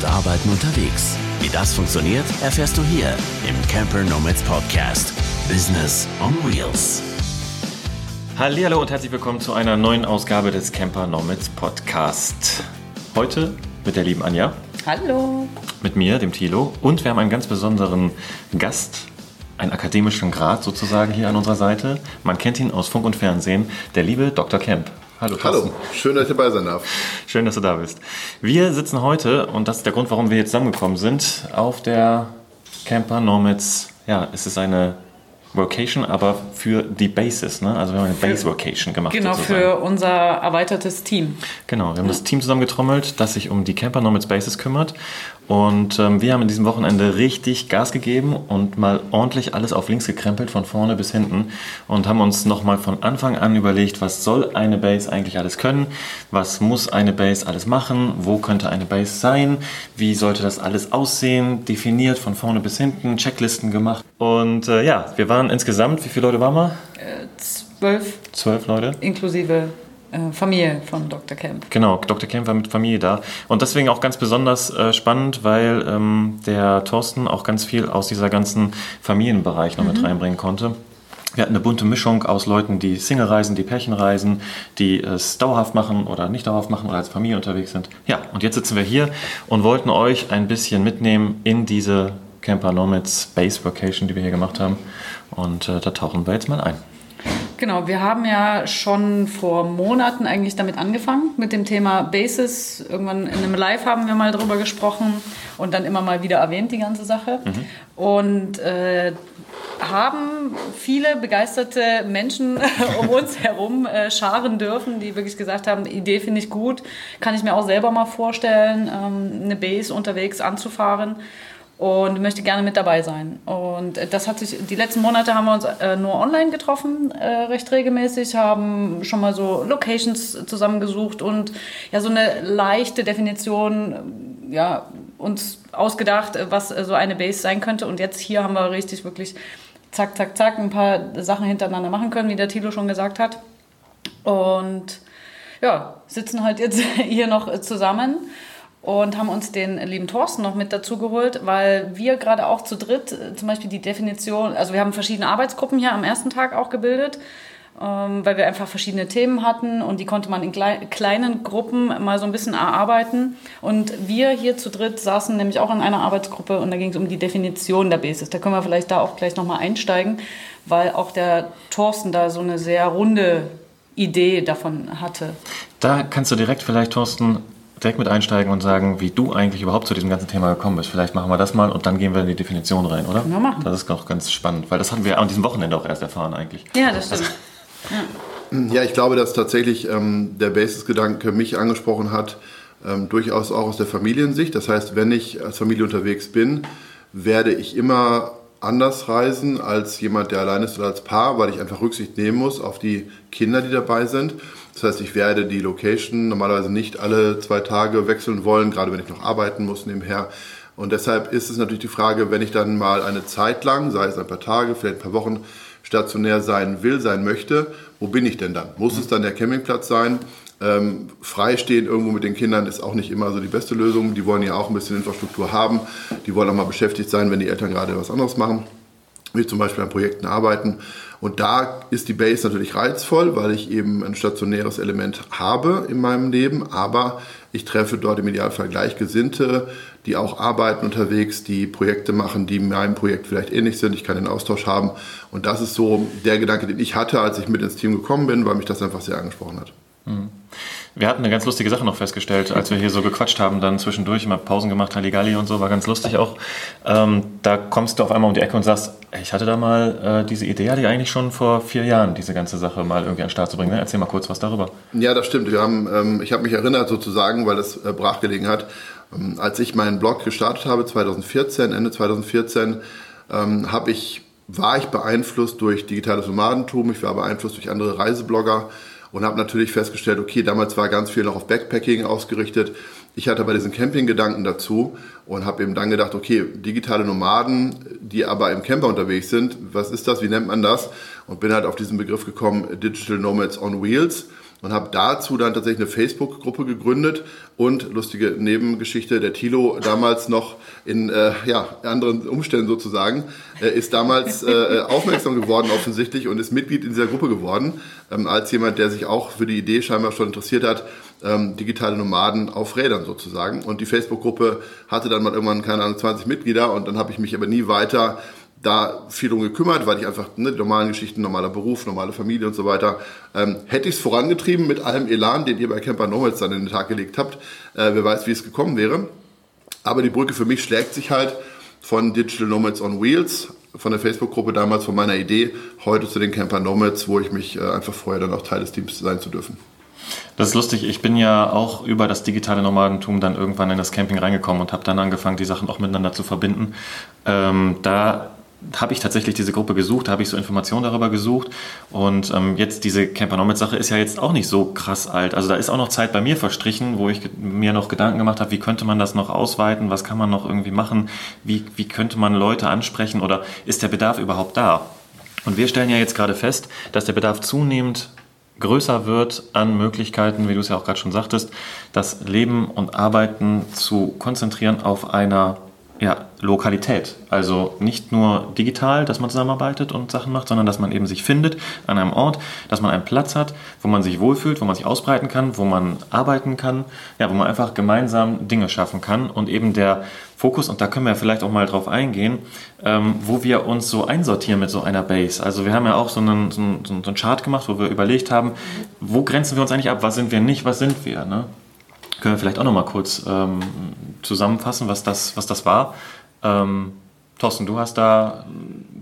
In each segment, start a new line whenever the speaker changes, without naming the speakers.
und Arbeiten unterwegs. Wie das funktioniert, erfährst du hier im Camper Nomads Podcast. Business on Wheels.
Hallo und herzlich willkommen zu einer neuen Ausgabe des Camper Nomads Podcast. Heute mit der lieben Anja.
Hallo.
Mit mir, dem Thilo. Und wir haben einen ganz besonderen Gast, einen akademischen Grad sozusagen hier an unserer Seite. Man kennt ihn aus Funk und Fernsehen, der liebe Dr. Kemp.
Hallo, Hallo, schön, dass ich dabei sein darf.
Schön, dass du da bist. Wir sitzen heute, und das ist der Grund, warum wir jetzt zusammengekommen sind, auf der Camper Nomads. Ja, es ist eine Vocation, aber für die Bases. Ne? Also wir haben eine Base Vocation gemacht.
Genau, sozusagen. für unser erweitertes Team.
Genau, wir haben ja. das Team zusammengetrommelt, das sich um die Camper Nomads Bases kümmert. Und ähm, wir haben in diesem Wochenende richtig Gas gegeben und mal ordentlich alles auf links gekrempelt, von vorne bis hinten. Und haben uns nochmal von Anfang an überlegt, was soll eine Base eigentlich alles können? Was muss eine Base alles machen? Wo könnte eine Base sein? Wie sollte das alles aussehen? Definiert von vorne bis hinten, Checklisten gemacht. Und äh, ja, wir waren insgesamt, wie viele Leute waren wir?
Äh, zwölf.
Zwölf Leute.
Inklusive Familie von Dr. Kemp.
Genau, Dr. Kemp war mit Familie da. Und deswegen auch ganz besonders äh, spannend, weil ähm, der Thorsten auch ganz viel aus dieser ganzen Familienbereich noch mhm. mit reinbringen konnte. Wir hatten eine bunte Mischung aus Leuten, die Single reisen, die Pärchen reisen, die es dauerhaft machen oder nicht dauerhaft machen oder als Familie unterwegs sind. Ja, und jetzt sitzen wir hier und wollten euch ein bisschen mitnehmen in diese Camper Nomads Base Vacation, die wir hier gemacht haben. Und äh, da tauchen wir jetzt mal ein.
Genau, wir haben ja schon vor Monaten eigentlich damit angefangen, mit dem Thema Basis. Irgendwann in einem Live haben wir mal drüber gesprochen und dann immer mal wieder erwähnt, die ganze Sache. Mhm. Und äh, haben viele begeisterte Menschen um uns herum äh, scharen dürfen, die wirklich gesagt haben, die Idee finde ich gut, kann ich mir auch selber mal vorstellen, ähm, eine Base unterwegs anzufahren und möchte gerne mit dabei sein. Und das hat sich, die letzten Monate haben wir uns äh, nur online getroffen, äh, recht regelmäßig, haben schon mal so Locations zusammengesucht und ja, so eine leichte Definition, ja, uns ausgedacht, was so eine Base sein könnte. Und jetzt hier haben wir richtig wirklich zack, zack, zack ein paar Sachen hintereinander machen können, wie der Tilo schon gesagt hat. Und ja, sitzen halt jetzt hier noch zusammen und haben uns den lieben Thorsten noch mit dazu geholt, weil wir gerade auch zu dritt äh, zum Beispiel die Definition, also wir haben verschiedene Arbeitsgruppen hier am ersten Tag auch gebildet, ähm, weil wir einfach verschiedene Themen hatten und die konnte man in kleinen Gruppen mal so ein bisschen erarbeiten. Und wir hier zu dritt saßen nämlich auch in einer Arbeitsgruppe und da ging es um die Definition der Basis. Da können wir vielleicht da auch gleich nochmal einsteigen, weil auch der Thorsten da so eine sehr runde Idee davon hatte.
Da kannst du direkt vielleicht, Thorsten, direkt mit einsteigen und sagen, wie du eigentlich überhaupt zu diesem ganzen Thema gekommen bist. Vielleicht machen wir das mal und dann gehen wir in die Definition rein, oder?
Ja, machen.
Das ist auch ganz spannend, weil das haben wir an diesem Wochenende auch erst erfahren eigentlich.
Ja, das stimmt.
ja. ja. ich glaube, dass tatsächlich ähm, der Basis-Gedanke mich angesprochen hat, ähm, durchaus auch aus der Familiensicht. Das heißt, wenn ich als Familie unterwegs bin, werde ich immer anders reisen als jemand, der allein ist oder als Paar, weil ich einfach Rücksicht nehmen muss auf die Kinder, die dabei sind. Das heißt, ich werde die Location normalerweise nicht alle zwei Tage wechseln wollen, gerade wenn ich noch arbeiten muss nebenher. Und deshalb ist es natürlich die Frage, wenn ich dann mal eine Zeit lang, sei es ein paar Tage, vielleicht ein paar Wochen, stationär sein will, sein möchte, wo bin ich denn dann? Muss es dann der Campingplatz sein? Ähm, freistehen irgendwo mit den Kindern ist auch nicht immer so die beste Lösung. Die wollen ja auch ein bisschen Infrastruktur haben. Die wollen auch mal beschäftigt sein, wenn die Eltern gerade was anderes machen, wie zum Beispiel an Projekten arbeiten. Und da ist die Base natürlich reizvoll, weil ich eben ein stationäres Element habe in meinem Leben, aber ich treffe dort im Idealfall Gleichgesinnte, die auch arbeiten unterwegs, die Projekte machen, die meinem Projekt vielleicht ähnlich sind. Ich kann den Austausch haben. Und das ist so der Gedanke, den ich hatte, als ich mit ins Team gekommen bin, weil mich das einfach sehr angesprochen hat. Mhm.
Wir hatten eine ganz lustige Sache noch festgestellt, als wir hier so gequatscht haben, dann zwischendurch immer Pausen gemacht, Halligalli und so, war ganz lustig auch. Ähm, da kommst du auf einmal um die Ecke und sagst, ich hatte da mal äh, diese Idee, hatte ich eigentlich schon vor vier Jahren, diese ganze Sache mal irgendwie an den Start zu bringen. Ne? Erzähl mal kurz was darüber.
Ja, das stimmt. Wir haben, ähm, ich habe mich erinnert sozusagen, weil das äh, brachgelegen hat, ähm, als ich meinen Blog gestartet habe, 2014, Ende 2014, ähm, habe ich, war ich beeinflusst durch digitales Nomadentum, ich war beeinflusst durch andere Reiseblogger, und habe natürlich festgestellt, okay, damals war ganz viel noch auf Backpacking ausgerichtet. Ich hatte aber diesen Camping-Gedanken dazu und habe eben dann gedacht, okay, digitale Nomaden, die aber im Camper unterwegs sind, was ist das, wie nennt man das? Und bin halt auf diesen Begriff gekommen, Digital Nomads on Wheels. Und habe dazu dann tatsächlich eine Facebook-Gruppe gegründet und lustige Nebengeschichte, der Thilo damals noch in äh, ja, anderen Umständen sozusagen, äh, ist damals äh, äh, aufmerksam geworden offensichtlich und ist Mitglied in dieser Gruppe geworden, ähm, als jemand, der sich auch für die Idee scheinbar schon interessiert hat, ähm, digitale Nomaden auf Rädern sozusagen. Und die Facebook-Gruppe hatte dann mal irgendwann, keine Ahnung, 20 Mitglieder und dann habe ich mich aber nie weiter da viel drum gekümmert, weil ich einfach ne, die normalen Geschichten, normaler Beruf, normale Familie und so weiter, ähm, hätte ich es vorangetrieben mit allem Elan, den ihr bei Camper Nomads dann in den Tag gelegt habt. Äh, wer weiß, wie es gekommen wäre. Aber die Brücke für mich schlägt sich halt von Digital Nomads on Wheels, von der Facebook-Gruppe damals, von meiner Idee, heute zu den Camper Nomads, wo ich mich äh, einfach vorher dann auch Teil des Teams sein zu dürfen.
Das ist lustig. Ich bin ja auch über das digitale Nomadentum dann irgendwann in das Camping reingekommen und habe dann angefangen, die Sachen auch miteinander zu verbinden. Ähm, da habe ich tatsächlich diese Gruppe gesucht, habe ich so Informationen darüber gesucht und ähm, jetzt diese Campernomics-Sache ist ja jetzt auch nicht so krass alt. Also da ist auch noch Zeit bei mir verstrichen, wo ich mir noch Gedanken gemacht habe, wie könnte man das noch ausweiten, was kann man noch irgendwie machen, wie, wie könnte man Leute ansprechen oder ist der Bedarf überhaupt da? Und wir stellen ja jetzt gerade fest, dass der Bedarf zunehmend größer wird an Möglichkeiten, wie du es ja auch gerade schon sagtest, das Leben und Arbeiten zu konzentrieren auf einer ja, Lokalität. Also nicht nur digital, dass man zusammenarbeitet und Sachen macht, sondern dass man eben sich findet an einem Ort, dass man einen Platz hat, wo man sich wohlfühlt, wo man sich ausbreiten kann, wo man arbeiten kann, ja, wo man einfach gemeinsam Dinge schaffen kann und eben der Fokus, und da können wir vielleicht auch mal drauf eingehen, ähm, wo wir uns so einsortieren mit so einer Base. Also wir haben ja auch so einen, so einen, so einen Chart gemacht, wo wir überlegt haben, wo grenzen wir uns eigentlich ab, was sind wir nicht, was sind wir. Ne? Können wir vielleicht auch noch mal kurz ähm, zusammenfassen, was das, was das war. Ähm, Thorsten, du hast da,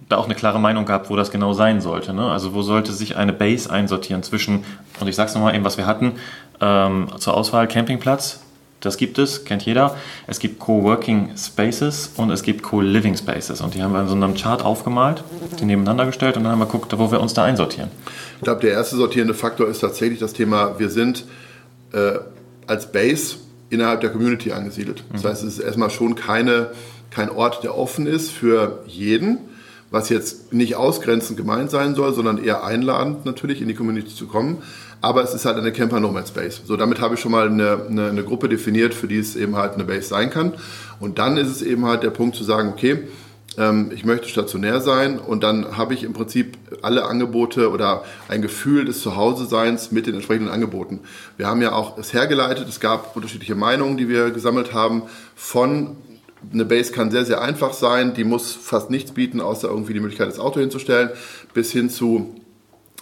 da auch eine klare Meinung gehabt, wo das genau sein sollte. Ne? Also wo sollte sich eine Base einsortieren zwischen, und ich sage es nochmal eben, was wir hatten, ähm, zur Auswahl Campingplatz, das gibt es, kennt jeder. Es gibt Coworking Spaces und es gibt Co-Living Spaces. Und die haben wir in so einem Chart aufgemalt, die nebeneinander gestellt und dann haben wir geguckt, wo wir uns da einsortieren.
Ich glaube, der erste sortierende Faktor ist tatsächlich das Thema, wir sind äh, als Base innerhalb der Community angesiedelt. Das heißt, es ist erstmal schon keine, kein Ort, der offen ist für jeden, was jetzt nicht ausgrenzend gemeint sein soll, sondern eher einladend natürlich in die Community zu kommen. Aber es ist halt eine Camper Nomad Space. So, damit habe ich schon mal eine, eine, eine Gruppe definiert, für die es eben halt eine Base sein kann. Und dann ist es eben halt der Punkt zu sagen, okay, ich möchte stationär sein und dann habe ich im Prinzip alle Angebote oder ein Gefühl des Zuhause-Seins mit den entsprechenden Angeboten. Wir haben ja auch es hergeleitet, es gab unterschiedliche Meinungen, die wir gesammelt haben. Von eine Base kann sehr, sehr einfach sein, die muss fast nichts bieten, außer irgendwie die Möglichkeit, das Auto hinzustellen, bis hin zu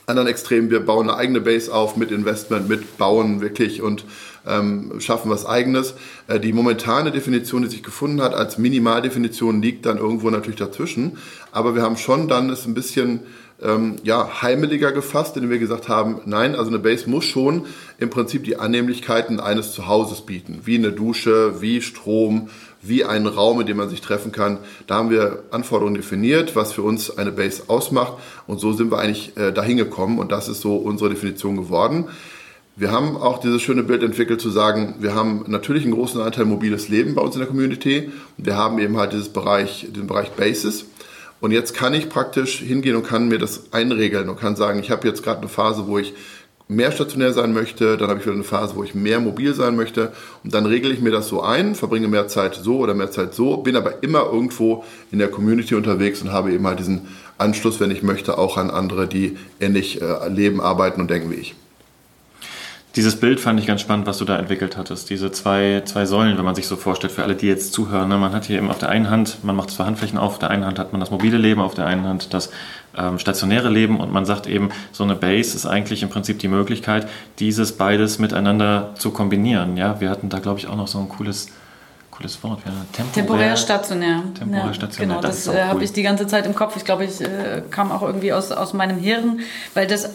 anderen Extremen, wir bauen eine eigene Base auf mit Investment, mit Bauen wirklich und ähm, schaffen was Eigenes. Äh, die momentane Definition, die sich gefunden hat, als Minimaldefinition liegt dann irgendwo natürlich dazwischen. Aber wir haben schon dann es ein bisschen ähm, ja, heimeliger gefasst, indem wir gesagt haben, nein, also eine Base muss schon im Prinzip die Annehmlichkeiten eines Zuhauses bieten, wie eine Dusche, wie Strom, wie einen Raum, in dem man sich treffen kann. Da haben wir Anforderungen definiert, was für uns eine Base ausmacht und so sind wir eigentlich äh, dahin gekommen und das ist so unsere Definition geworden. Wir haben auch dieses schöne Bild entwickelt zu sagen, wir haben natürlich einen großen Anteil mobiles Leben bei uns in der Community. Wir haben eben halt dieses Bereich, den Bereich Basis. Und jetzt kann ich praktisch hingehen und kann mir das einregeln und kann sagen, ich habe jetzt gerade eine Phase, wo ich mehr stationär sein möchte, dann habe ich wieder eine Phase, wo ich mehr mobil sein möchte und dann regle ich mir das so ein, verbringe mehr Zeit so oder mehr Zeit so, bin aber immer irgendwo in der Community unterwegs und habe eben halt diesen Anschluss, wenn ich möchte, auch an andere, die ähnlich äh, leben, arbeiten und denken wie ich.
Dieses Bild fand ich ganz spannend, was du da entwickelt hattest. Diese zwei, zwei Säulen, wenn man sich so vorstellt, für alle, die jetzt zuhören. Ne? Man hat hier eben auf der einen Hand, man macht zwei Handflächen auf, auf der einen Hand hat man das mobile Leben, auf der einen Hand das ähm, stationäre Leben und man sagt eben, so eine Base ist eigentlich im Prinzip die Möglichkeit, dieses beides miteinander zu kombinieren. Ja, wir hatten da, glaube ich, auch noch so ein cooles cooles Wort. Ja,
temporär, temporär stationär.
Temporär ja, stationär.
Genau, das, das äh, cool. habe ich die ganze Zeit im Kopf. Ich glaube, ich äh, kam auch irgendwie aus, aus meinem Hirn, weil das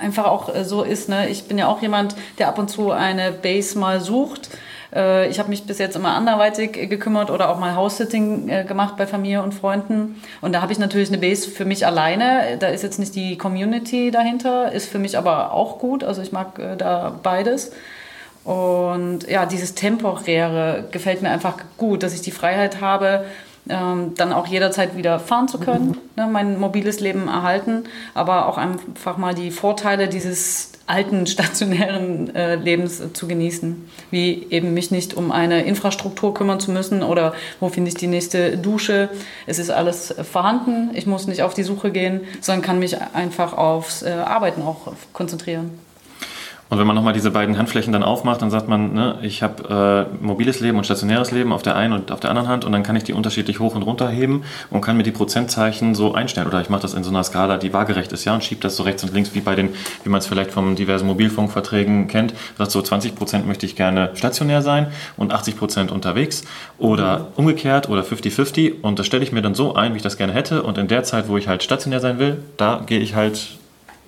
einfach auch äh, so ist. Ne? Ich bin ja auch jemand, der ab und zu eine Base mal sucht. Äh, ich habe mich bis jetzt immer anderweitig gekümmert oder auch mal House-Sitting gemacht bei Familie und Freunden. Und da habe ich natürlich eine Base für mich alleine. Da ist jetzt nicht die Community dahinter, ist für mich aber auch gut. Also ich mag da beides. Und ja, dieses Temporäre gefällt mir einfach gut, dass ich die Freiheit habe, ähm, dann auch jederzeit wieder fahren zu können, mhm. ne, mein mobiles Leben erhalten, aber auch einfach mal die Vorteile dieses alten stationären äh, Lebens äh, zu genießen. Wie eben mich nicht um eine Infrastruktur kümmern zu müssen oder wo finde ich die nächste Dusche. Es ist alles vorhanden. Ich muss nicht auf die Suche gehen, sondern kann mich einfach aufs äh, Arbeiten auch konzentrieren.
Und wenn man nochmal diese beiden Handflächen dann aufmacht, dann sagt man, ne, ich habe äh, mobiles Leben und stationäres Leben auf der einen und auf der anderen Hand und dann kann ich die unterschiedlich hoch und runter heben und kann mir die Prozentzeichen so einstellen. Oder ich mache das in so einer Skala, die waagerecht ist, ja, und schiebe das so rechts und links, wie bei den, wie man es vielleicht von diversen Mobilfunkverträgen kennt. Sagt so 20 Prozent möchte ich gerne stationär sein und 80 Prozent unterwegs. Oder mhm. umgekehrt oder 50-50. Und das stelle ich mir dann so ein, wie ich das gerne hätte. Und in der Zeit, wo ich halt stationär sein will, da gehe ich halt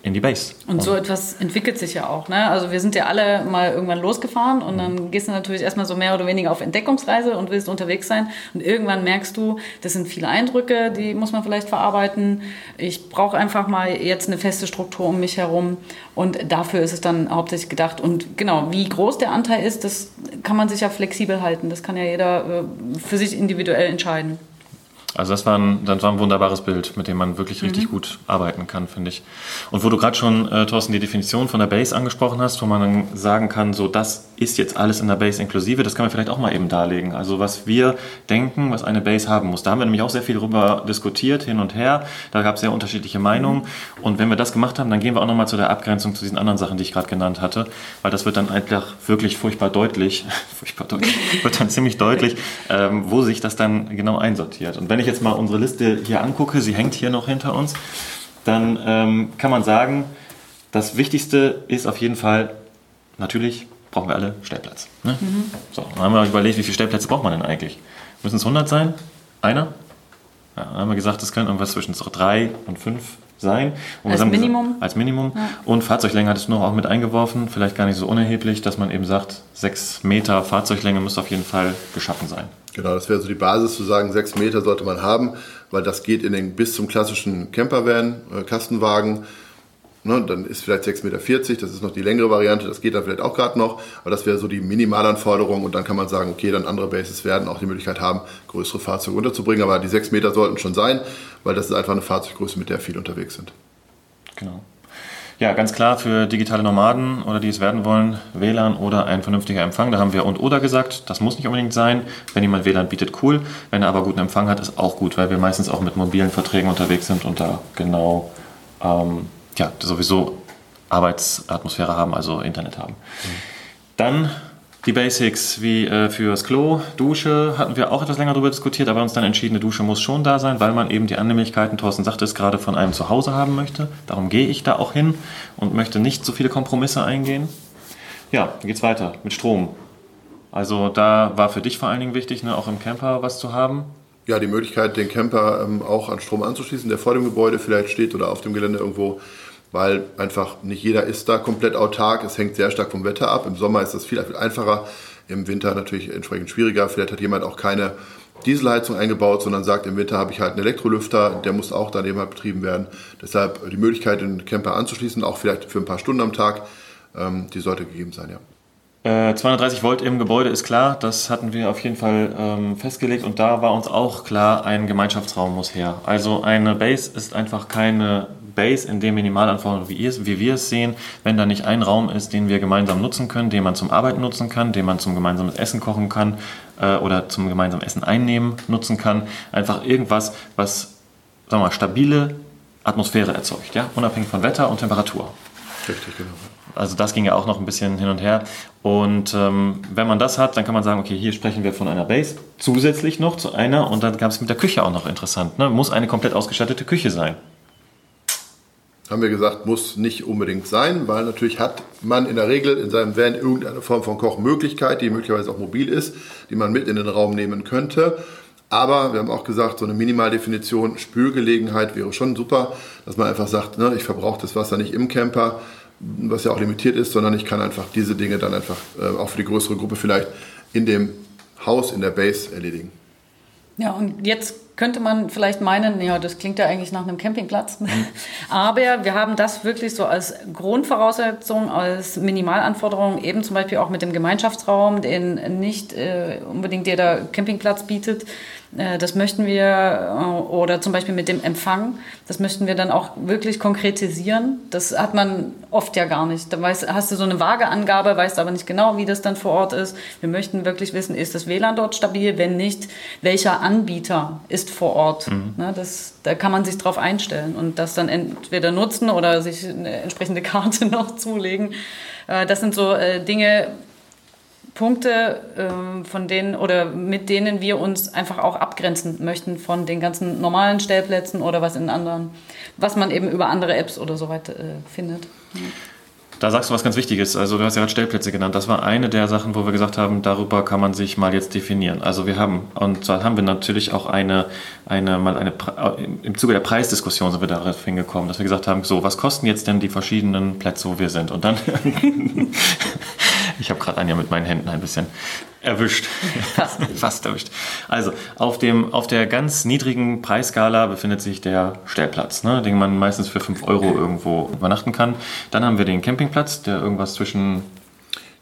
in die Base.
Und so etwas entwickelt sich ja auch. Ne? Also wir sind ja alle mal irgendwann losgefahren und dann gehst du natürlich erstmal so mehr oder weniger auf Entdeckungsreise und willst unterwegs sein. Und irgendwann merkst du, das sind viele Eindrücke, die muss man vielleicht verarbeiten. Ich brauche einfach mal jetzt eine feste Struktur um mich herum. Und dafür ist es dann hauptsächlich gedacht. Und genau, wie groß der Anteil ist, das kann man sich ja flexibel halten. Das kann ja jeder äh, für sich individuell entscheiden.
Also das war, ein, das war ein wunderbares Bild, mit dem man wirklich richtig mhm. gut arbeiten kann, finde ich. Und wo du gerade schon, äh, Thorsten, die Definition von der Base angesprochen hast, wo man dann sagen kann, so das ist jetzt alles in der Base inklusive, das kann man vielleicht auch mal eben darlegen. Also was wir denken, was eine Base haben muss. Da haben wir nämlich auch sehr viel darüber diskutiert, hin und her. Da gab es sehr unterschiedliche Meinungen. Und wenn wir das gemacht haben, dann gehen wir auch nochmal zu der Abgrenzung zu diesen anderen Sachen, die ich gerade genannt hatte. Weil das wird dann einfach wirklich furchtbar deutlich, furchtbar deutlich, wird dann ziemlich deutlich, ähm, wo sich das dann genau einsortiert. Und wenn ich jetzt mal unsere Liste hier angucke, sie hängt hier noch hinter uns, dann ähm, kann man sagen, das Wichtigste ist auf jeden Fall, natürlich brauchen wir alle Stellplatz. Ne? Mhm. So, dann haben wir überlegt, wie viele Stellplätze braucht man denn eigentlich? Müssen es 100 sein? Einer? Ja, dann haben wir gesagt, es können irgendwas zwischen drei und fünf sein.
Und als Minimum?
Gesagt, als Minimum. Ja. Und Fahrzeuglänge hattest du noch auch mit eingeworfen, vielleicht gar nicht so unerheblich, dass man eben sagt, sechs Meter Fahrzeuglänge muss auf jeden Fall geschaffen sein.
Genau, das wäre so die Basis zu sagen, sechs Meter sollte man haben, weil das geht in den, bis zum klassischen Campervan, äh, Kastenwagen. Ne, dann ist vielleicht 6,40 Meter, das ist noch die längere Variante, das geht dann vielleicht auch gerade noch, aber das wäre so die Minimalanforderung und dann kann man sagen, okay, dann andere Bases werden auch die Möglichkeit haben, größere Fahrzeuge unterzubringen, aber die 6 Meter sollten schon sein, weil das ist einfach eine Fahrzeuggröße, mit der viele unterwegs sind.
Genau. Ja, ganz klar für digitale Nomaden oder die es werden wollen, WLAN oder ein vernünftiger Empfang. Da haben wir und oder gesagt, das muss nicht unbedingt sein. Wenn jemand WLAN bietet, cool. Wenn er aber guten Empfang hat, ist auch gut, weil wir meistens auch mit mobilen Verträgen unterwegs sind und da genau ähm, ja, sowieso Arbeitsatmosphäre haben, also Internet haben. Mhm. Dann die Basics wie äh, fürs Klo, Dusche hatten wir auch etwas länger darüber diskutiert, aber uns dann entschieden, eine Dusche muss schon da sein, weil man eben die Annehmlichkeiten, Thorsten sagte es gerade, von einem Zuhause haben möchte. Darum gehe ich da auch hin und möchte nicht so viele Kompromisse eingehen. Ja, dann geht's weiter mit Strom. Also da war für dich vor allen Dingen wichtig, ne, auch im Camper was zu haben.
Ja, die Möglichkeit, den Camper ähm, auch an Strom anzuschließen, der vor dem Gebäude vielleicht steht oder auf dem Gelände irgendwo weil einfach nicht jeder ist da komplett autark. Es hängt sehr stark vom Wetter ab. Im Sommer ist das viel, viel einfacher, im Winter natürlich entsprechend schwieriger. Vielleicht hat jemand auch keine Dieselheizung eingebaut, sondern sagt, im Winter habe ich halt einen Elektrolüfter, der muss auch daneben halt betrieben werden. Deshalb die Möglichkeit, den Camper anzuschließen, auch vielleicht für ein paar Stunden am Tag, ähm, die sollte gegeben sein, ja.
230 äh, Volt im Gebäude ist klar, das hatten wir auf jeden Fall ähm, festgelegt und da war uns auch klar, ein Gemeinschaftsraum muss her. Also eine Base ist einfach keine Base in dem Minimalanforderungen, wie, wie wir es sehen, wenn da nicht ein Raum ist, den wir gemeinsam nutzen können, den man zum Arbeiten nutzen kann, den man zum gemeinsamen Essen kochen kann äh, oder zum gemeinsamen Essen einnehmen nutzen kann. Einfach irgendwas, was sagen wir mal, stabile Atmosphäre erzeugt, ja? unabhängig von Wetter und Temperatur. Richtig, genau. Also das ging ja auch noch ein bisschen hin und her. Und ähm, wenn man das hat, dann kann man sagen, okay, hier sprechen wir von einer Base, zusätzlich noch zu einer. Und dann gab es mit der Küche auch noch interessant. Ne? Muss eine komplett ausgestattete Küche sein
haben wir gesagt, muss nicht unbedingt sein, weil natürlich hat man in der Regel in seinem Van irgendeine Form von Kochmöglichkeit, die möglicherweise auch mobil ist, die man mit in den Raum nehmen könnte. Aber wir haben auch gesagt, so eine Minimaldefinition Spülgelegenheit wäre schon super, dass man einfach sagt, ne, ich verbrauche das Wasser nicht im Camper, was ja auch limitiert ist, sondern ich kann einfach diese Dinge dann einfach äh, auch für die größere Gruppe vielleicht in dem Haus, in der Base erledigen.
Ja, und jetzt könnte man vielleicht meinen, ja, das klingt ja eigentlich nach einem Campingplatz. Mhm. Aber wir haben das wirklich so als Grundvoraussetzung, als Minimalanforderung, eben zum Beispiel auch mit dem Gemeinschaftsraum, den nicht äh, unbedingt jeder Campingplatz bietet. Äh, das möchten wir, äh, oder zum Beispiel mit dem Empfang, das möchten wir dann auch wirklich konkretisieren. Das hat man oft ja gar nicht. Da weißt, hast du so eine vage Angabe, weißt aber nicht genau, wie das dann vor Ort ist. Wir möchten wirklich wissen, ist das WLAN dort stabil? Wenn nicht, welcher Anbieter ist vor Ort? Mhm. Ne, das, da kann man sich drauf einstellen und das dann entweder nutzen oder sich eine entsprechende Karte noch zulegen. Äh, das sind so Dinge, Punkte, ähm, von denen oder mit denen wir uns einfach auch abgrenzen möchten von den ganzen normalen Stellplätzen oder was in anderen, was man eben über andere Apps oder so weiter äh, findet.
Da sagst du was ganz Wichtiges. Also du hast ja gerade Stellplätze genannt. Das war eine der Sachen, wo wir gesagt haben, darüber kann man sich mal jetzt definieren. Also wir haben, und zwar haben wir natürlich auch eine, eine, mal eine, im Zuge der Preisdiskussion sind wir darauf hingekommen, dass wir gesagt haben, so, was kosten jetzt denn die verschiedenen Plätze, wo wir sind? Und dann Ich habe gerade Anja mit meinen Händen ein bisschen erwischt. Fast. Fast erwischt. Also, auf, dem, auf der ganz niedrigen Preisskala befindet sich der Stellplatz, ne, den man meistens für 5 Euro irgendwo übernachten kann. Dann haben wir den Campingplatz, der irgendwas zwischen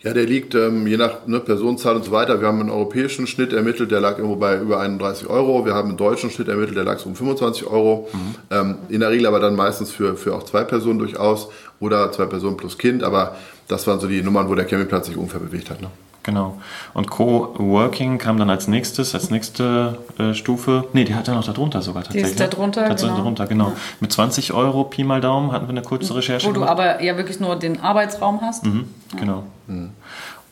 ja, der liegt ähm, je nach ne, Personenzahl und so weiter. Wir haben einen europäischen Schnitt ermittelt, der lag irgendwo bei über 31 Euro. Wir haben einen deutschen Schnitt ermittelt, der lag so um 25 Euro. Mhm. Ähm, in der Regel aber dann meistens für, für auch zwei Personen durchaus oder zwei Personen plus Kind. Aber das waren so die Nummern, wo der Campingplatz sich ungefähr bewegt hat. Ne?
Genau. Und Co-Working kam dann als nächstes, als nächste äh, Stufe. Nee, die hat ja noch darunter sogar tatsächlich. Die ist
da drunter,
genau. darunter, genau. Ja. Mit 20 Euro Pi mal Daumen hatten wir eine kurze Recherche
Wo gemacht. du aber ja wirklich nur den Arbeitsraum hast.
Mhm, ja. Genau. Mhm.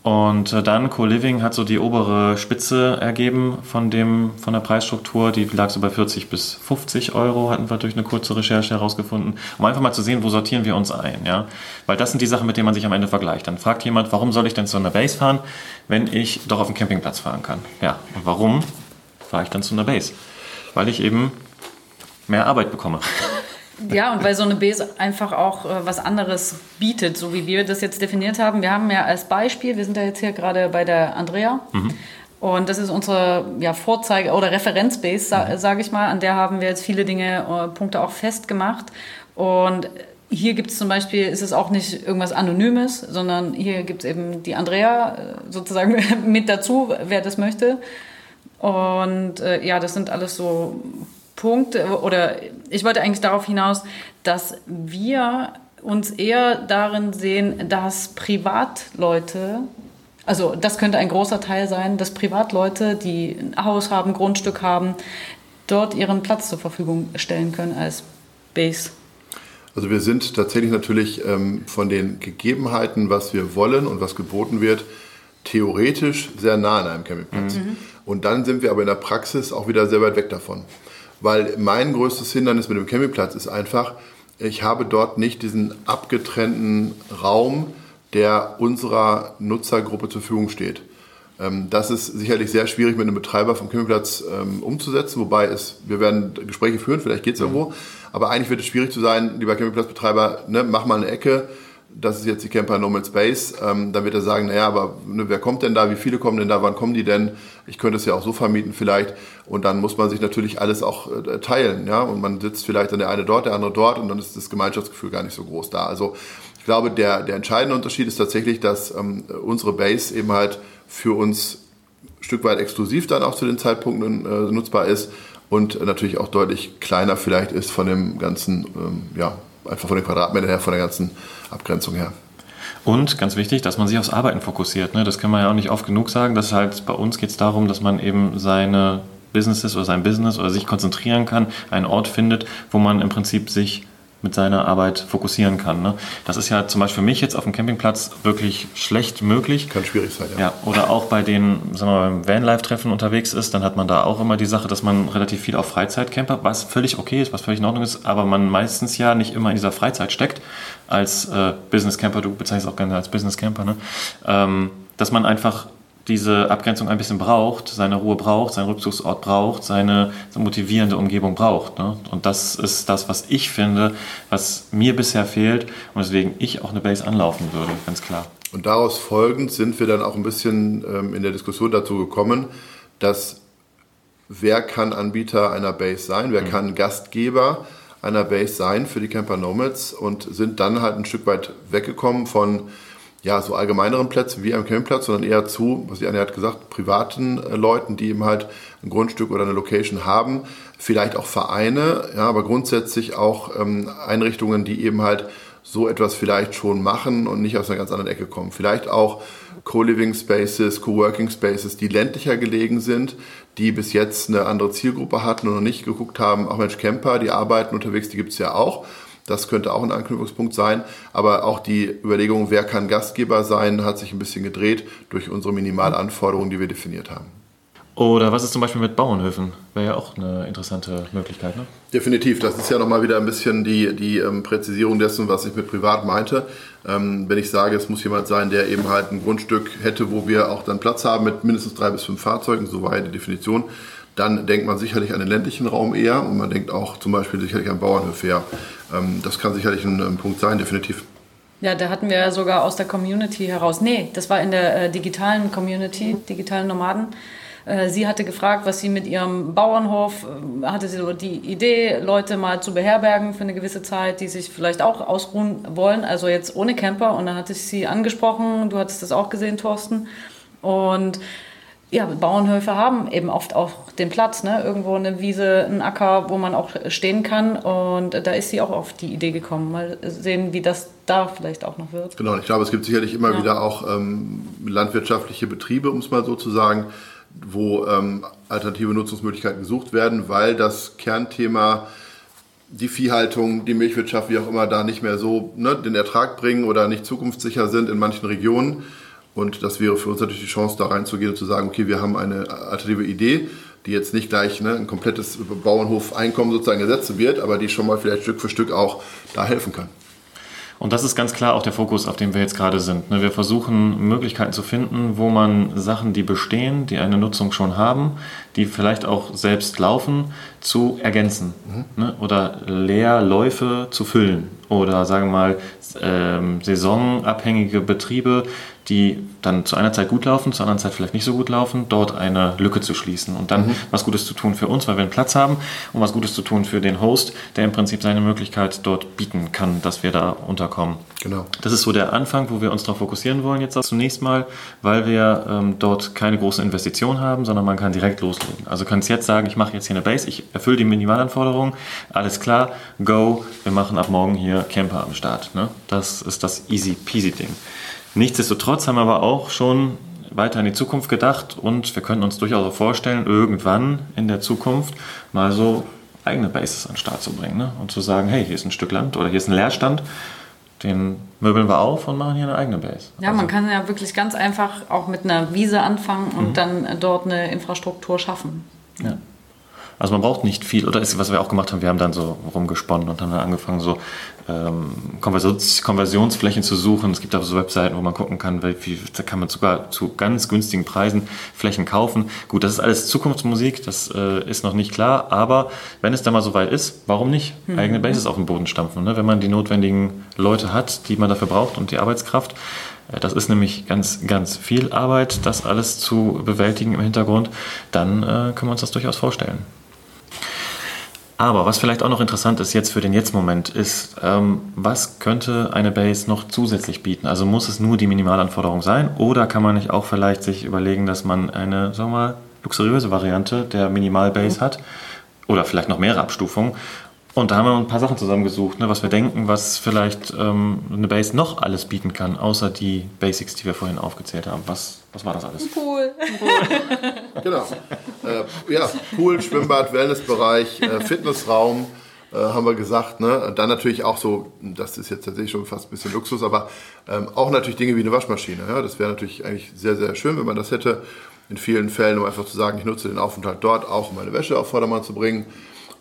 Und äh, dann Co-Living hat so die obere Spitze ergeben von, dem, von der Preisstruktur. Die lag so bei 40 bis 50 Euro, hatten wir durch eine kurze Recherche herausgefunden. Um einfach mal zu sehen, wo sortieren wir uns ein. Ja? Weil das sind die Sachen, mit denen man sich am Ende vergleicht. Dann fragt jemand, warum soll ich denn zu einer Base fahren, wenn ich doch auf dem Campingplatz fahren kann? Ja, und warum fahre ich dann zu einer Base? Weil ich eben mehr Arbeit bekomme.
Ja, und weil so eine Base einfach auch äh, was anderes bietet, so wie wir das jetzt definiert haben. Wir haben ja als Beispiel, wir sind ja jetzt hier gerade bei der Andrea. Mhm. Und das ist unsere ja, Vorzeige- oder Referenzbase, sa mhm. sage ich mal. An der haben wir jetzt viele Dinge, äh, Punkte auch festgemacht. Und hier gibt es zum Beispiel, ist es auch nicht irgendwas Anonymes, sondern hier gibt es eben die Andrea äh, sozusagen mit dazu, wer das möchte. Und äh, ja, das sind alles so Punkt, oder ich wollte eigentlich darauf hinaus, dass wir uns eher darin sehen, dass Privatleute, also das könnte ein großer Teil sein, dass Privatleute, die ein Haus haben, Grundstück haben, dort ihren Platz zur Verfügung stellen können als Base.
Also wir sind tatsächlich natürlich ähm, von den Gegebenheiten, was wir wollen und was geboten wird, theoretisch sehr nah an einem Campingplatz. Mhm. Und dann sind wir aber in der Praxis auch wieder sehr weit weg davon. Weil mein größtes Hindernis mit dem Campingplatz ist einfach, ich habe dort nicht diesen abgetrennten Raum, der unserer Nutzergruppe zur Verfügung steht. Ähm, das ist sicherlich sehr schwierig mit einem Betreiber vom Campingplatz ähm, umzusetzen, wobei es, wir werden Gespräche führen, vielleicht geht es mhm. irgendwo, aber eigentlich wird es schwierig zu sein, lieber Campingplatzbetreiber, ne, mach mal eine Ecke, das ist jetzt die Camper No Space, ähm, dann wird er sagen, naja, aber ne, wer kommt denn da, wie viele kommen denn da, wann kommen die denn? Ich könnte es ja auch so vermieten vielleicht. Und dann muss man sich natürlich alles auch äh, teilen, ja. Und man sitzt vielleicht dann der eine dort, der andere dort und dann ist das Gemeinschaftsgefühl gar nicht so groß da. Also ich glaube, der, der entscheidende Unterschied ist tatsächlich, dass ähm, unsere Base eben halt für uns ein Stück weit exklusiv dann auch zu den Zeitpunkten äh, nutzbar ist und natürlich auch deutlich kleiner vielleicht ist von dem ganzen, ähm, ja, einfach von den Quadratmetern her, von der ganzen Abgrenzung her.
Und ganz wichtig, dass man sich aufs Arbeiten fokussiert. Ne? Das kann man ja auch nicht oft genug sagen. Dass halt bei uns geht es darum, dass man eben seine Businesses oder sein Business oder sich konzentrieren kann, einen Ort findet, wo man im Prinzip sich mit seiner Arbeit fokussieren kann. Ne? Das ist ja zum Beispiel für mich jetzt auf dem Campingplatz wirklich schlecht möglich.
Kann schwierig sein,
ja. ja oder auch bei den, sagen wir mal, beim Vanlife-Treffen unterwegs ist, dann hat man da auch immer die Sache, dass man relativ viel auf Freizeit camper, was völlig okay ist, was völlig in Ordnung ist, aber man meistens ja nicht immer in dieser Freizeit steckt als äh, Business Camper, du bezeichnest auch gerne als Business Camper, ne? Ähm, dass man einfach diese Abgrenzung ein bisschen braucht, seine Ruhe braucht, seinen Rückzugsort braucht, seine motivierende Umgebung braucht. Ne? Und das ist das, was ich finde, was mir bisher fehlt und weswegen ich auch eine Base anlaufen würde, ganz klar.
Und daraus folgend sind wir dann auch ein bisschen ähm, in der Diskussion dazu gekommen, dass wer kann Anbieter einer Base sein, wer mhm. kann Gastgeber einer Base sein für die Camper Nomads und sind dann halt ein Stück weit weggekommen von ja, so allgemeineren Plätzen wie am Campingplatz, sondern eher zu, was die Anne hat gesagt, privaten äh, Leuten, die eben halt ein Grundstück oder eine Location haben, vielleicht auch Vereine, ja, aber grundsätzlich auch ähm, Einrichtungen, die eben halt so etwas vielleicht schon machen und nicht aus einer ganz anderen Ecke kommen. Vielleicht auch Co-Living Spaces, Co-Working Spaces, die ländlicher gelegen sind, die bis jetzt eine andere Zielgruppe hatten und noch nicht geguckt haben, auch Mensch, Camper, die arbeiten unterwegs, die gibt es ja auch. Das könnte auch ein Anknüpfungspunkt sein. Aber auch die Überlegung, wer kann Gastgeber sein, hat sich ein bisschen gedreht durch unsere Minimalanforderungen, die wir definiert haben.
Oder was ist zum Beispiel mit Bauernhöfen? Wäre ja auch eine interessante Möglichkeit, ne?
Definitiv. Das ist ja nochmal wieder ein bisschen die, die ähm, Präzisierung dessen, was ich mit privat meinte. Ähm, wenn ich sage, es muss jemand sein, der eben halt ein Grundstück hätte, wo wir auch dann Platz haben mit mindestens drei bis fünf Fahrzeugen, so war ja die Definition, dann denkt man sicherlich an den ländlichen Raum eher und man denkt auch zum Beispiel sicherlich an Bauernhöfe eher. Ähm, das kann sicherlich ein, Punkt sein, definitiv.
Ja, da hatten wir sogar aus der Community heraus, nee, das war in der äh, digitalen Community, digitalen Nomaden, äh, sie hatte gefragt, was sie mit ihrem Bauernhof, äh, hatte sie so die Idee, Leute mal zu beherbergen für eine gewisse Zeit, die sich vielleicht auch ausruhen wollen, also jetzt ohne Camper. Und dann hatte ich sie angesprochen, du hattest das auch gesehen, Thorsten. Und ja, Bauernhöfe haben eben oft auch den Platz, ne? irgendwo eine Wiese, ein Acker, wo man auch stehen kann. Und da ist sie auch auf die Idee gekommen. Mal sehen, wie das da vielleicht auch noch wird.
Genau, ich glaube, es gibt sicherlich immer ja. wieder auch ähm, landwirtschaftliche Betriebe, um es mal so zu sagen, wo ähm, alternative Nutzungsmöglichkeiten gesucht werden, weil das Kernthema die Viehhaltung, die Milchwirtschaft, wie auch immer, da nicht mehr so ne, den Ertrag bringen oder nicht zukunftssicher sind in manchen Regionen. Und das wäre für uns natürlich die Chance, da reinzugehen und zu sagen, okay, wir haben eine alternative Idee, die jetzt nicht gleich ne, ein komplettes Bauernhof-Einkommen sozusagen gesetzt wird, aber die schon mal vielleicht Stück für Stück auch da helfen kann.
Und das ist ganz klar auch der Fokus, auf dem wir jetzt gerade sind. Ne? Wir versuchen Möglichkeiten zu finden, wo man Sachen, die bestehen, die eine Nutzung schon haben, die vielleicht auch selbst laufen, zu ergänzen mhm. Ne? oder Leerläufe zu füllen oder sagen wir mal ähm, saisonabhängige Betriebe die dann zu einer Zeit gut laufen, zu anderen Zeit vielleicht nicht so gut laufen, dort eine Lücke zu schließen und dann mhm. was Gutes zu tun für uns, weil wir einen Platz haben und was Gutes zu tun für den Host, der im Prinzip seine Möglichkeit dort bieten kann, dass wir da unterkommen. Genau. Das ist so der Anfang, wo wir uns darauf fokussieren wollen jetzt zunächst mal, weil wir ähm, dort keine große Investition haben, sondern man kann direkt loslegen. Also kannst jetzt sagen, ich mache jetzt hier eine Base, ich erfülle die Minimalanforderungen, alles klar, go, wir machen ab morgen hier Camper am Start. Ne? Das ist das easy peasy Ding. Nichtsdestotrotz haben wir aber auch schon weiter in die Zukunft gedacht und wir können uns durchaus auch vorstellen, irgendwann in der Zukunft mal so eigene Bases an den Start zu bringen ne? und zu sagen, hey, hier ist ein Stück Land oder hier ist ein Leerstand, den möbeln wir auf und machen hier eine eigene Base.
Ja, also, man kann ja wirklich ganz einfach auch mit einer Wiese anfangen und mhm. dann dort eine Infrastruktur schaffen.
Ja. Also man braucht nicht viel, oder ist, was wir auch gemacht haben, wir haben dann so rumgesponnen und dann angefangen, so ähm, Konversions Konversionsflächen zu suchen. Es gibt auch so Webseiten, wo man gucken kann, wie, da kann man sogar zu ganz günstigen Preisen Flächen kaufen. Gut, das ist alles Zukunftsmusik, das äh, ist noch nicht klar, aber wenn es dann mal so weit ist, warum nicht? Mhm. Eigene Bases auf den Boden stampfen, ne? wenn man die notwendigen Leute hat, die man dafür braucht und die Arbeitskraft. Äh, das ist nämlich ganz, ganz viel Arbeit, das alles zu bewältigen im Hintergrund. Dann äh, können wir uns das durchaus vorstellen. Aber was vielleicht auch noch interessant ist jetzt für den Jetzt-Moment, ist, ähm, was könnte eine Base noch zusätzlich bieten? Also muss es nur die Minimalanforderung sein oder kann man nicht auch vielleicht sich überlegen, dass man eine, sagen wir mal, luxuriöse Variante der Minimal-Base mhm. hat oder vielleicht noch mehrere Abstufungen und da haben wir ein paar Sachen zusammengesucht, ne, was wir denken, was vielleicht ähm, eine Base noch alles bieten kann, außer die Basics, die wir vorhin aufgezählt haben. Was, was war das alles?
Ein Pool. Ein
Pool. genau. Äh, ja, Pool, Schwimmbad, Wellnessbereich, äh, Fitnessraum. Äh, haben wir gesagt. Ne? Dann natürlich auch so, das ist jetzt tatsächlich schon fast ein bisschen Luxus, aber ähm, auch natürlich Dinge wie eine Waschmaschine. Ja? Das wäre natürlich eigentlich sehr, sehr schön, wenn man das hätte. In vielen Fällen, um einfach zu sagen, ich nutze den Aufenthalt dort auch, um meine Wäsche auf Vordermann zu bringen.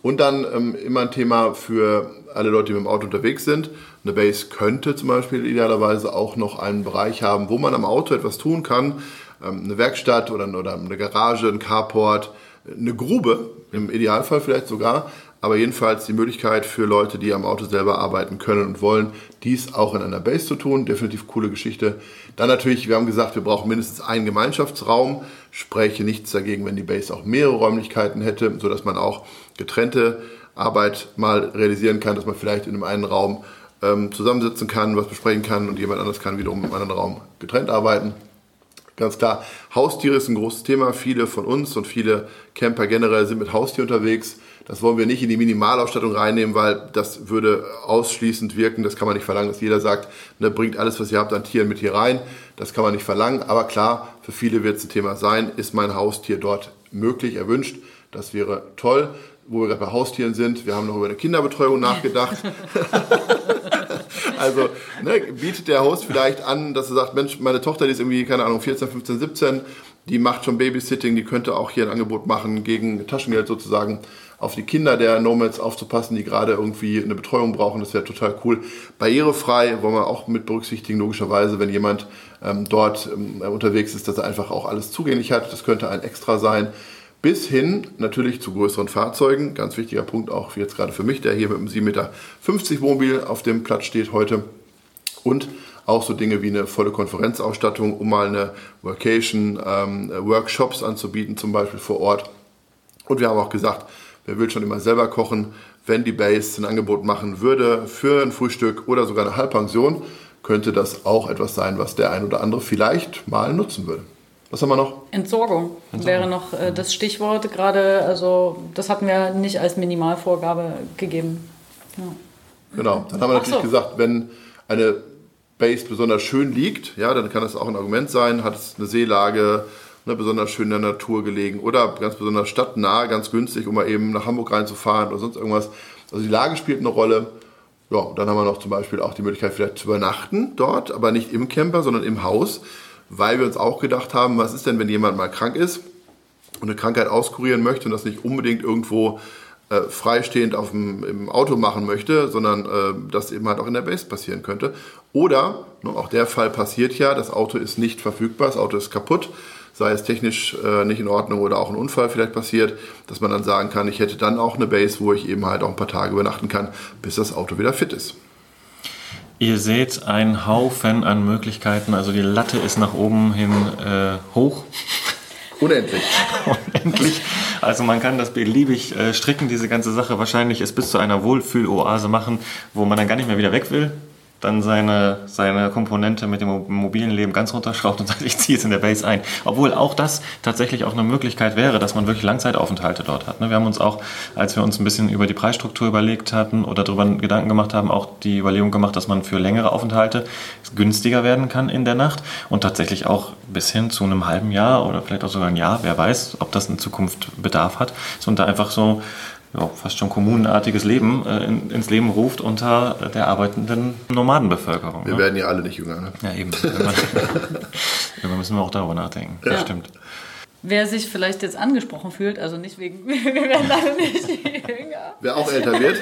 Und dann ähm, immer ein Thema für alle Leute, die mit dem Auto unterwegs sind. Eine Base könnte zum Beispiel idealerweise auch noch einen Bereich haben, wo man am Auto etwas tun kann. Ähm, eine Werkstatt oder, oder eine Garage, ein Carport, eine Grube, im Idealfall vielleicht sogar. Aber jedenfalls die Möglichkeit für Leute, die am Auto selber arbeiten können und wollen, dies auch in einer Base zu tun. Definitiv coole Geschichte. Dann natürlich, wir haben gesagt, wir brauchen mindestens einen Gemeinschaftsraum spräche nichts dagegen, wenn die Base auch mehrere Räumlichkeiten hätte, sodass man auch getrennte Arbeit mal realisieren kann, dass man vielleicht in einem einen Raum ähm, zusammensitzen kann, was besprechen kann und jemand anderes kann wiederum im anderen Raum getrennt arbeiten. Ganz klar, Haustiere ist ein großes Thema. Viele von uns und viele Camper generell sind mit Haustier unterwegs. Das wollen wir nicht in die Minimalausstattung reinnehmen, weil das würde ausschließend wirken. Das kann man nicht verlangen, dass jeder sagt, ne, bringt alles, was ihr habt an Tieren mit hier rein. Das kann man nicht verlangen. Aber klar, für viele wird es ein Thema sein. Ist mein Haustier dort möglich, erwünscht? Das wäre toll. Wo wir gerade bei Haustieren sind, wir haben noch über eine Kinderbetreuung nachgedacht. also ne, bietet der Host vielleicht an, dass er sagt, Mensch, meine Tochter, die ist irgendwie, keine Ahnung, 14, 15, 17, die macht schon Babysitting, die könnte auch hier ein Angebot machen, gegen Taschengeld sozusagen auf die Kinder der Nomads aufzupassen, die gerade irgendwie eine Betreuung brauchen. Das wäre total cool. Barrierefrei wollen wir auch mit berücksichtigen, logischerweise, wenn jemand ähm, dort ähm, unterwegs ist, dass er einfach auch alles zugänglich hat. Das könnte ein Extra sein. Bis hin natürlich zu größeren Fahrzeugen. Ganz wichtiger Punkt auch jetzt gerade für mich, der hier mit einem 7,50 Meter Wohnmobil auf dem Platz steht heute. Und auch so Dinge wie eine volle Konferenzausstattung, um mal eine Workation, ähm, Workshops anzubieten, zum Beispiel vor Ort. Und wir haben auch gesagt, wer will schon immer selber kochen, wenn die Base ein Angebot machen würde für ein Frühstück oder sogar eine Halbpension, könnte das auch etwas sein, was der ein oder andere vielleicht mal nutzen würde. Was haben wir noch?
Entsorgung, Entsorgung. wäre noch äh, das Stichwort gerade. Also das hatten wir nicht als Minimalvorgabe gegeben.
Ja. Genau. Dann haben wir natürlich so. gesagt, wenn eine Base besonders schön liegt, ja, dann kann das auch ein Argument sein, hat es eine Seelage, ne, besonders schön in der Natur gelegen oder ganz besonders stadtnah, ganz günstig, um mal eben nach Hamburg reinzufahren oder sonst irgendwas. Also die Lage spielt eine Rolle. Ja, dann haben wir noch zum Beispiel auch die Möglichkeit, vielleicht zu übernachten dort, aber nicht im Camper, sondern im Haus, weil wir uns auch gedacht haben, was ist denn, wenn jemand mal krank ist und eine Krankheit auskurieren möchte und das nicht unbedingt irgendwo äh, freistehend auf dem, im Auto machen möchte, sondern äh, das eben halt auch in der Base passieren könnte. Oder, ne, auch der Fall passiert ja, das Auto ist nicht verfügbar, das Auto ist kaputt, sei es technisch äh, nicht in Ordnung oder auch ein Unfall vielleicht passiert, dass man dann sagen kann, ich hätte dann auch eine Base, wo ich eben halt auch ein paar Tage übernachten kann, bis das Auto wieder fit ist.
Ihr seht einen Haufen an Möglichkeiten, also die Latte ist nach oben hin äh, hoch.
Unendlich.
Unendlich. Also man kann das beliebig äh, stricken, diese ganze Sache. Wahrscheinlich es bis zu einer Wohlfühloase machen, wo man dann gar nicht mehr wieder weg will dann seine, seine Komponente mit dem mobilen Leben ganz runterschraubt und sagt, ich ziehe jetzt in der Base ein. Obwohl auch das tatsächlich auch eine Möglichkeit wäre, dass man wirklich Langzeitaufenthalte dort hat. Ne? Wir haben uns auch, als wir uns ein bisschen über die Preisstruktur überlegt hatten oder darüber Gedanken gemacht haben, auch die Überlegung gemacht, dass man für längere Aufenthalte günstiger werden kann in der Nacht und tatsächlich auch bis hin zu einem halben Jahr oder vielleicht auch sogar ein Jahr, wer weiß, ob das in Zukunft Bedarf hat, und da einfach so ja, fast schon kommunenartiges Leben äh, in, ins Leben ruft unter der arbeitenden Nomadenbevölkerung.
Wir ne? werden ja alle nicht jünger. Ne?
Ja, eben. Irgendwann müssen wir auch darüber nachdenken. Ja. Das stimmt.
Wer sich vielleicht jetzt angesprochen fühlt, also nicht wegen, wir werden alle nicht
jünger. Wer auch älter wird,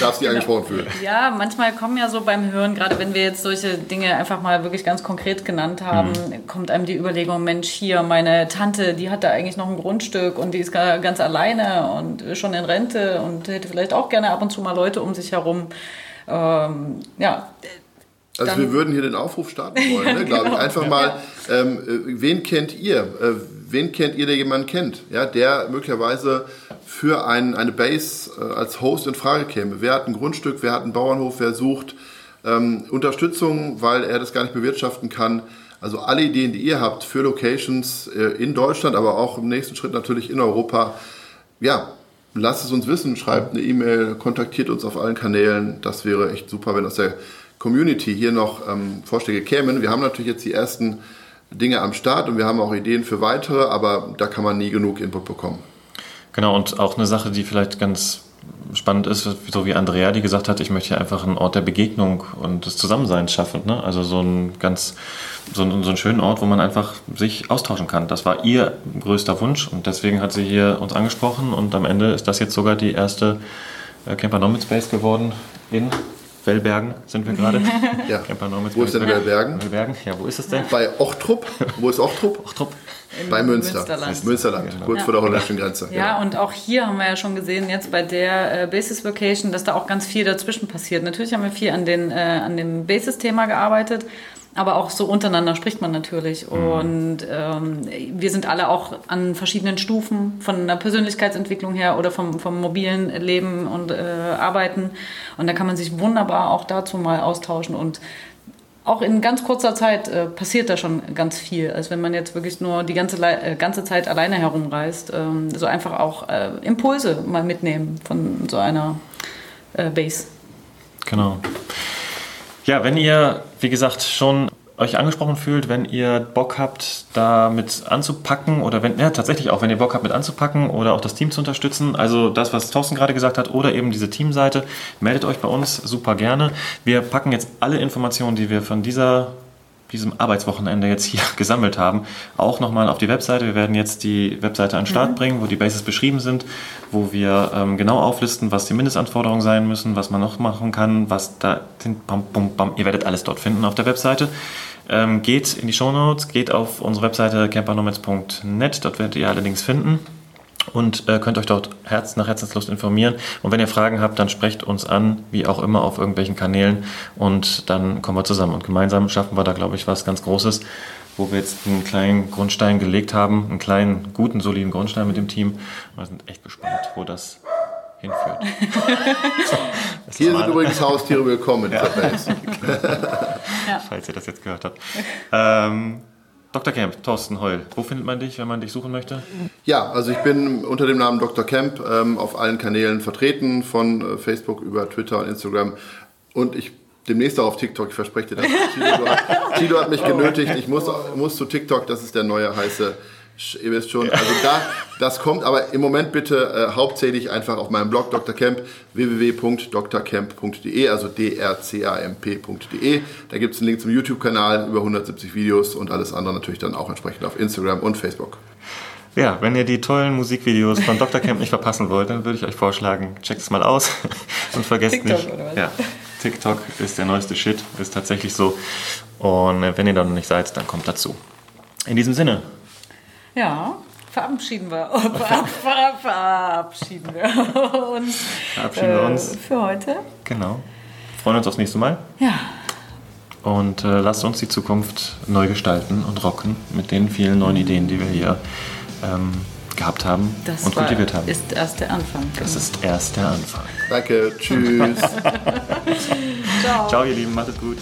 darf sich genau. angesprochen fühlen.
Ja, manchmal kommen ja so beim Hören, gerade wenn wir jetzt solche Dinge einfach mal wirklich ganz konkret genannt haben, mhm. kommt einem die Überlegung, Mensch, hier, meine Tante, die hat da eigentlich noch ein Grundstück und die ist ganz alleine und schon in Rente und hätte vielleicht auch gerne ab und zu mal Leute um sich herum. Ähm, ja,
also wir würden hier den Aufruf starten wollen, ne, glaube ich. Genau. Einfach mal, ähm, äh, wen kennt ihr? Äh, wen kennt ihr, der jemanden kennt? Ja, der möglicherweise für ein, eine Base äh, als Host in Frage käme. Wer hat ein Grundstück, wer hat einen Bauernhof, wer sucht ähm, Unterstützung, weil er das gar nicht bewirtschaften kann. Also alle Ideen, die ihr habt für Locations äh, in Deutschland, aber auch im nächsten Schritt natürlich in Europa, ja, lasst es uns wissen, schreibt eine E-Mail, kontaktiert uns auf allen Kanälen. Das wäre echt super, wenn das der Community hier noch ähm, Vorschläge kämen. Wir haben natürlich jetzt die ersten Dinge am Start und wir haben auch Ideen für weitere, aber da kann man nie genug Input bekommen.
Genau, und auch eine Sache, die vielleicht ganz spannend ist, so wie Andrea, die gesagt hat, ich möchte hier einfach einen Ort der Begegnung und des Zusammenseins schaffen. Ne? Also so einen ganz, so einen, so einen schönen Ort, wo man einfach sich austauschen kann. Das war ihr größter Wunsch und deswegen hat sie hier uns angesprochen und am Ende ist das jetzt sogar die erste äh, Camper Nomad Space geworden in Wellbergen sind wir gerade.
ja. Wo ist denn Wellbergen?
Wellbergen, ja, wo ist es denn?
Bei Ochtrup. Wo ist Ochtrup?
Ochtrup.
bei Münster. Münsterland. Münsterland, genau. kurz ja. vor der holländischen Grenze.
Ja, genau. und auch hier haben wir ja schon gesehen, jetzt bei der äh, Basis Vocation, dass da auch ganz viel dazwischen passiert. Natürlich haben wir viel an, den, äh, an dem Basis-Thema gearbeitet, aber auch so untereinander spricht man natürlich.
Mhm.
Und ähm, wir sind alle auch an verschiedenen Stufen von der Persönlichkeitsentwicklung her oder vom, vom mobilen Leben und äh, Arbeiten. Und da kann man sich wunderbar auch dazu mal austauschen und auch in ganz kurzer Zeit äh, passiert da schon ganz viel. als wenn man jetzt wirklich nur die ganze, Le äh, ganze Zeit alleine herumreist. Ähm, so einfach auch äh, Impulse mal mitnehmen von so einer äh, Base.
Genau. Ja, wenn ihr, wie gesagt, schon euch angesprochen fühlt, wenn ihr Bock habt, da mit anzupacken oder wenn, ja, tatsächlich auch, wenn ihr Bock habt, mit anzupacken oder auch das Team zu unterstützen, also das, was Thorsten gerade gesagt hat, oder eben diese Teamseite, meldet euch bei uns super gerne. Wir packen jetzt alle Informationen, die wir von dieser diesem Arbeitswochenende jetzt hier gesammelt haben, auch nochmal auf die Webseite. Wir werden jetzt die Webseite an den Start bringen, wo die Bases beschrieben sind, wo wir ähm, genau auflisten, was die Mindestanforderungen sein müssen, was man noch machen kann, was da sind. Bam, bam, bam. Ihr werdet alles dort finden auf der Webseite. Ähm, geht in die Shownotes, geht auf unsere Webseite campernomads.net, dort werdet ihr allerdings finden und äh, könnt euch dort Herz nach Herzenslust informieren. Und wenn ihr Fragen habt, dann sprecht uns an, wie auch immer, auf irgendwelchen Kanälen und dann kommen wir zusammen. Und gemeinsam schaffen wir da, glaube ich, was ganz Großes, wo wir jetzt einen kleinen Grundstein gelegt haben, einen kleinen, guten, soliden Grundstein mit dem Team. Wir sind echt gespannt, wo das hinführt. Das
Hier sind übrigens Haustiere willkommen dieser Base.
falls ihr das jetzt gehört habt. Ähm, Dr. Camp, Thorsten Heul, wo findet man dich, wenn man dich suchen möchte?
Ja, also ich bin unter dem Namen Dr. Kemp ähm, auf allen Kanälen vertreten, von äh, Facebook über Twitter und Instagram. Und ich demnächst auch auf TikTok, ich verspreche dir das. Tilo, hat, Tilo hat mich genötigt, ich muss, muss zu TikTok, das ist der neue heiße, ihr wisst schon, also da, das kommt, aber im Moment bitte äh, hauptsächlich einfach auf meinem Blog Dr. Camp, www.drcamp.de, also drcamp.de. Da gibt es einen Link zum YouTube-Kanal, über 170 Videos und alles andere natürlich dann auch entsprechend auf Instagram und Facebook.
Ja, wenn ihr die tollen Musikvideos von Dr. Camp nicht verpassen wollt, dann würde ich euch vorschlagen, checkt es mal aus und vergesst
TikTok,
nicht.
oder was?
Ja, TikTok ist der neueste Shit, ist tatsächlich so. Und äh, wenn ihr da noch nicht seid, dann kommt dazu. In diesem Sinne,
Ja, verabschieden wir, ver ver verabschieden wir uns,
verabschieden wir
äh,
uns.
für heute.
Genau. Freuen uns aufs nächste Mal.
Ja,
Und äh, lasst uns die Zukunft neu gestalten und rocken mit den vielen neuen Ideen, die wir hier ähm, gehabt haben
das
und
war,
kultiviert haben.
ist erst der Anfang.
das ist erst der Anfang.
Danke, tschüss.
Ciao.
Ciao, ihr Lieben, macht es gut.